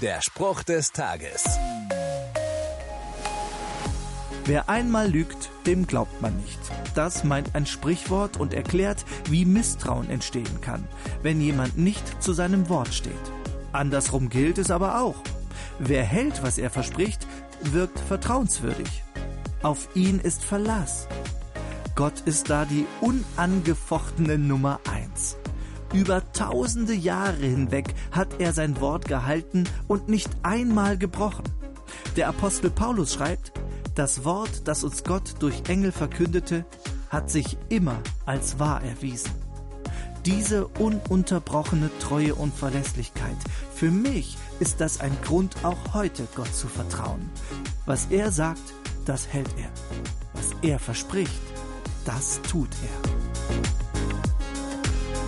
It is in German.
Der Spruch des Tages. Wer einmal lügt, dem glaubt man nicht. Das meint ein Sprichwort und erklärt, wie Misstrauen entstehen kann, wenn jemand nicht zu seinem Wort steht. Andersrum gilt es aber auch. Wer hält, was er verspricht, wirkt vertrauenswürdig. Auf ihn ist Verlass. Gott ist da die unangefochtene Nummer eins. Über tausende Jahre hinweg hat er sein Wort gehalten und nicht einmal gebrochen. Der Apostel Paulus schreibt, das Wort, das uns Gott durch Engel verkündete, hat sich immer als wahr erwiesen. Diese ununterbrochene Treue und Verlässlichkeit, für mich ist das ein Grund, auch heute Gott zu vertrauen. Was er sagt, das hält er. Was er verspricht, das tut er.